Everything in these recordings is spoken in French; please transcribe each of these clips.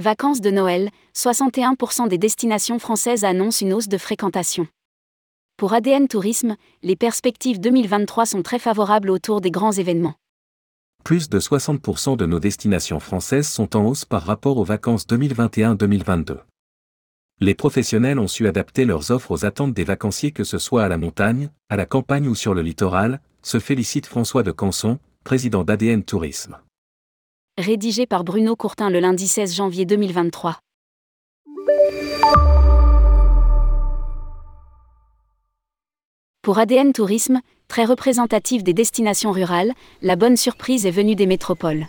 Vacances de Noël, 61% des destinations françaises annoncent une hausse de fréquentation. Pour ADN Tourisme, les perspectives 2023 sont très favorables autour des grands événements. Plus de 60% de nos destinations françaises sont en hausse par rapport aux vacances 2021-2022. Les professionnels ont su adapter leurs offres aux attentes des vacanciers que ce soit à la montagne, à la campagne ou sur le littoral, se félicite François de Canson, président d'ADN Tourisme. Rédigé par Bruno Courtin le lundi 16 janvier 2023. Pour ADN Tourisme, très représentatif des destinations rurales, la bonne surprise est venue des métropoles.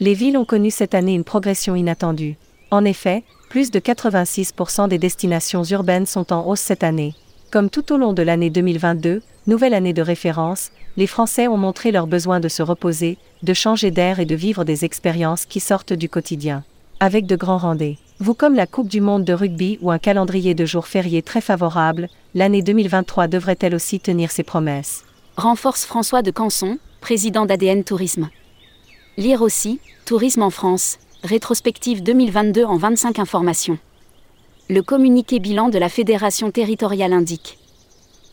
Les villes ont connu cette année une progression inattendue. En effet, plus de 86% des destinations urbaines sont en hausse cette année. Comme tout au long de l'année 2022, nouvelle année de référence, les Français ont montré leur besoin de se reposer, de changer d'air et de vivre des expériences qui sortent du quotidien. Avec de grands rendez vous comme la Coupe du Monde de rugby ou un calendrier de jours fériés très favorable, l'année 2023 devrait elle aussi tenir ses promesses. Renforce François de Canson, président d'ADN Tourisme. Lire aussi, Tourisme en France, rétrospective 2022 en 25 informations. Le communiqué bilan de la Fédération territoriale indique.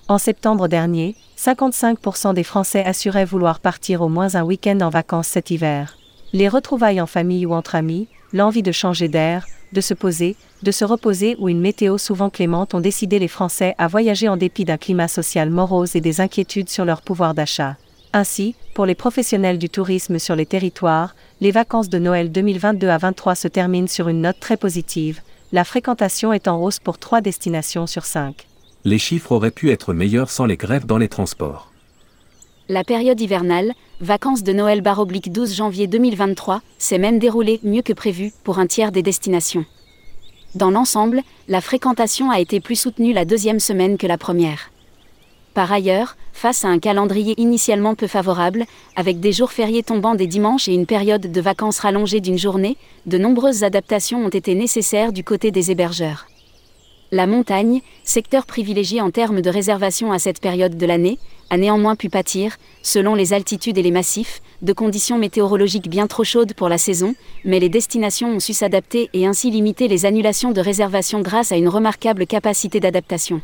En septembre dernier, 55% des Français assuraient vouloir partir au moins un week-end en vacances cet hiver. Les retrouvailles en famille ou entre amis, l'envie de changer d'air, de se poser, de se reposer ou une météo souvent clémente ont décidé les Français à voyager en dépit d'un climat social morose et des inquiétudes sur leur pouvoir d'achat. Ainsi, pour les professionnels du tourisme sur les territoires, les vacances de Noël 2022 à 23 se terminent sur une note très positive, la fréquentation est en hausse pour trois destinations sur cinq. Les chiffres auraient pu être meilleurs sans les grèves dans les transports. La période hivernale, vacances de Noël baroblique 12 janvier 2023, s'est même déroulée mieux que prévu pour un tiers des destinations. Dans l'ensemble, la fréquentation a été plus soutenue la deuxième semaine que la première. Par ailleurs, face à un calendrier initialement peu favorable, avec des jours fériés tombant des dimanches et une période de vacances rallongée d'une journée, de nombreuses adaptations ont été nécessaires du côté des hébergeurs. La montagne, secteur privilégié en termes de réservation à cette période de l'année, a néanmoins pu pâtir, selon les altitudes et les massifs, de conditions météorologiques bien trop chaudes pour la saison, mais les destinations ont su s'adapter et ainsi limiter les annulations de réservation grâce à une remarquable capacité d'adaptation.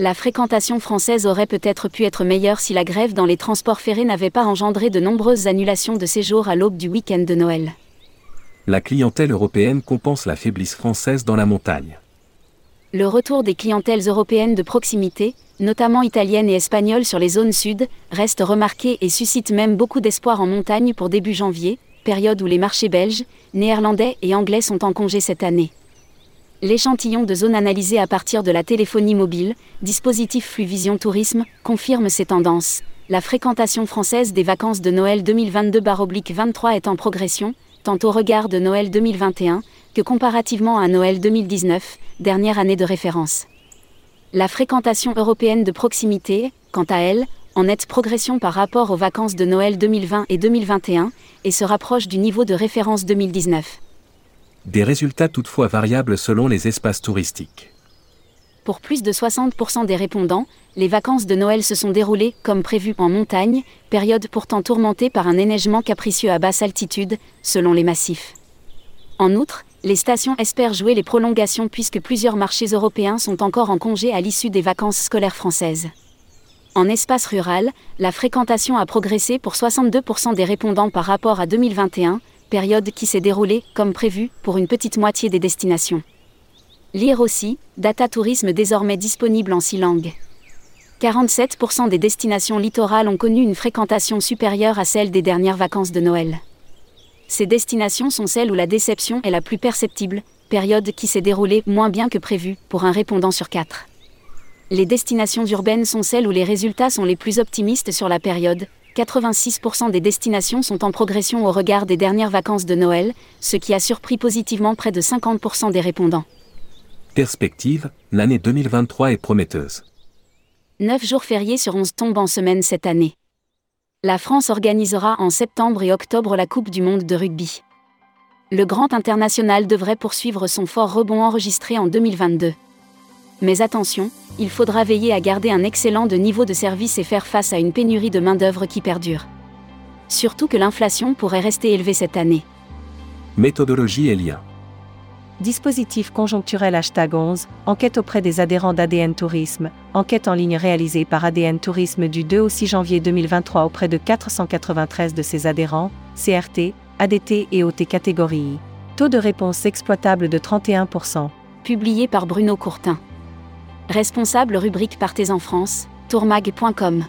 La fréquentation française aurait peut-être pu être meilleure si la grève dans les transports ferrés n'avait pas engendré de nombreuses annulations de séjours à l'aube du week-end de Noël. La clientèle européenne compense la faiblesse française dans la montagne. Le retour des clientèles européennes de proximité, notamment italiennes et espagnoles sur les zones sud, reste remarqué et suscite même beaucoup d'espoir en montagne pour début janvier, période où les marchés belges, néerlandais et anglais sont en congé cette année. L'échantillon de zones analysées à partir de la téléphonie mobile, dispositif Fluvision Tourisme, confirme ces tendances. La fréquentation française des vacances de Noël 2022-23 est en progression, tant au regard de Noël 2021 que comparativement à Noël 2019, dernière année de référence. La fréquentation européenne de proximité, quant à elle, en nette progression par rapport aux vacances de Noël 2020 et 2021, et se rapproche du niveau de référence 2019. Des résultats toutefois variables selon les espaces touristiques. Pour plus de 60% des répondants, les vacances de Noël se sont déroulées comme prévu en montagne, période pourtant tourmentée par un éneigement capricieux à basse altitude, selon les massifs. En outre, les stations espèrent jouer les prolongations puisque plusieurs marchés européens sont encore en congé à l'issue des vacances scolaires françaises. En espace rural, la fréquentation a progressé pour 62% des répondants par rapport à 2021, période qui s'est déroulée, comme prévu, pour une petite moitié des destinations. Lire aussi, Data Tourisme désormais disponible en six langues. 47% des destinations littorales ont connu une fréquentation supérieure à celle des dernières vacances de Noël. Ces destinations sont celles où la déception est la plus perceptible, période qui s'est déroulée moins bien que prévu pour un répondant sur quatre. Les destinations urbaines sont celles où les résultats sont les plus optimistes sur la période. 86% des destinations sont en progression au regard des dernières vacances de Noël, ce qui a surpris positivement près de 50% des répondants. Perspective, l'année 2023 est prometteuse. 9 jours fériés sur 11 tombent en semaine cette année la France organisera en septembre et octobre la Coupe du Monde de rugby. Le Grand International devrait poursuivre son fort rebond enregistré en 2022. Mais attention, il faudra veiller à garder un excellent de niveau de service et faire face à une pénurie de main-d'œuvre qui perdure. Surtout que l'inflation pourrait rester élevée cette année. Méthodologie et liens. Dispositif conjoncturel hashtag 11, enquête auprès des adhérents d'ADN Tourisme, enquête en ligne réalisée par ADN Tourisme du 2 au 6 janvier 2023 auprès de 493 de ses adhérents, CRT, ADT et OT catégorie. Taux de réponse exploitable de 31%. Publié par Bruno Courtin. Responsable rubrique Partez en France, tourmag.com.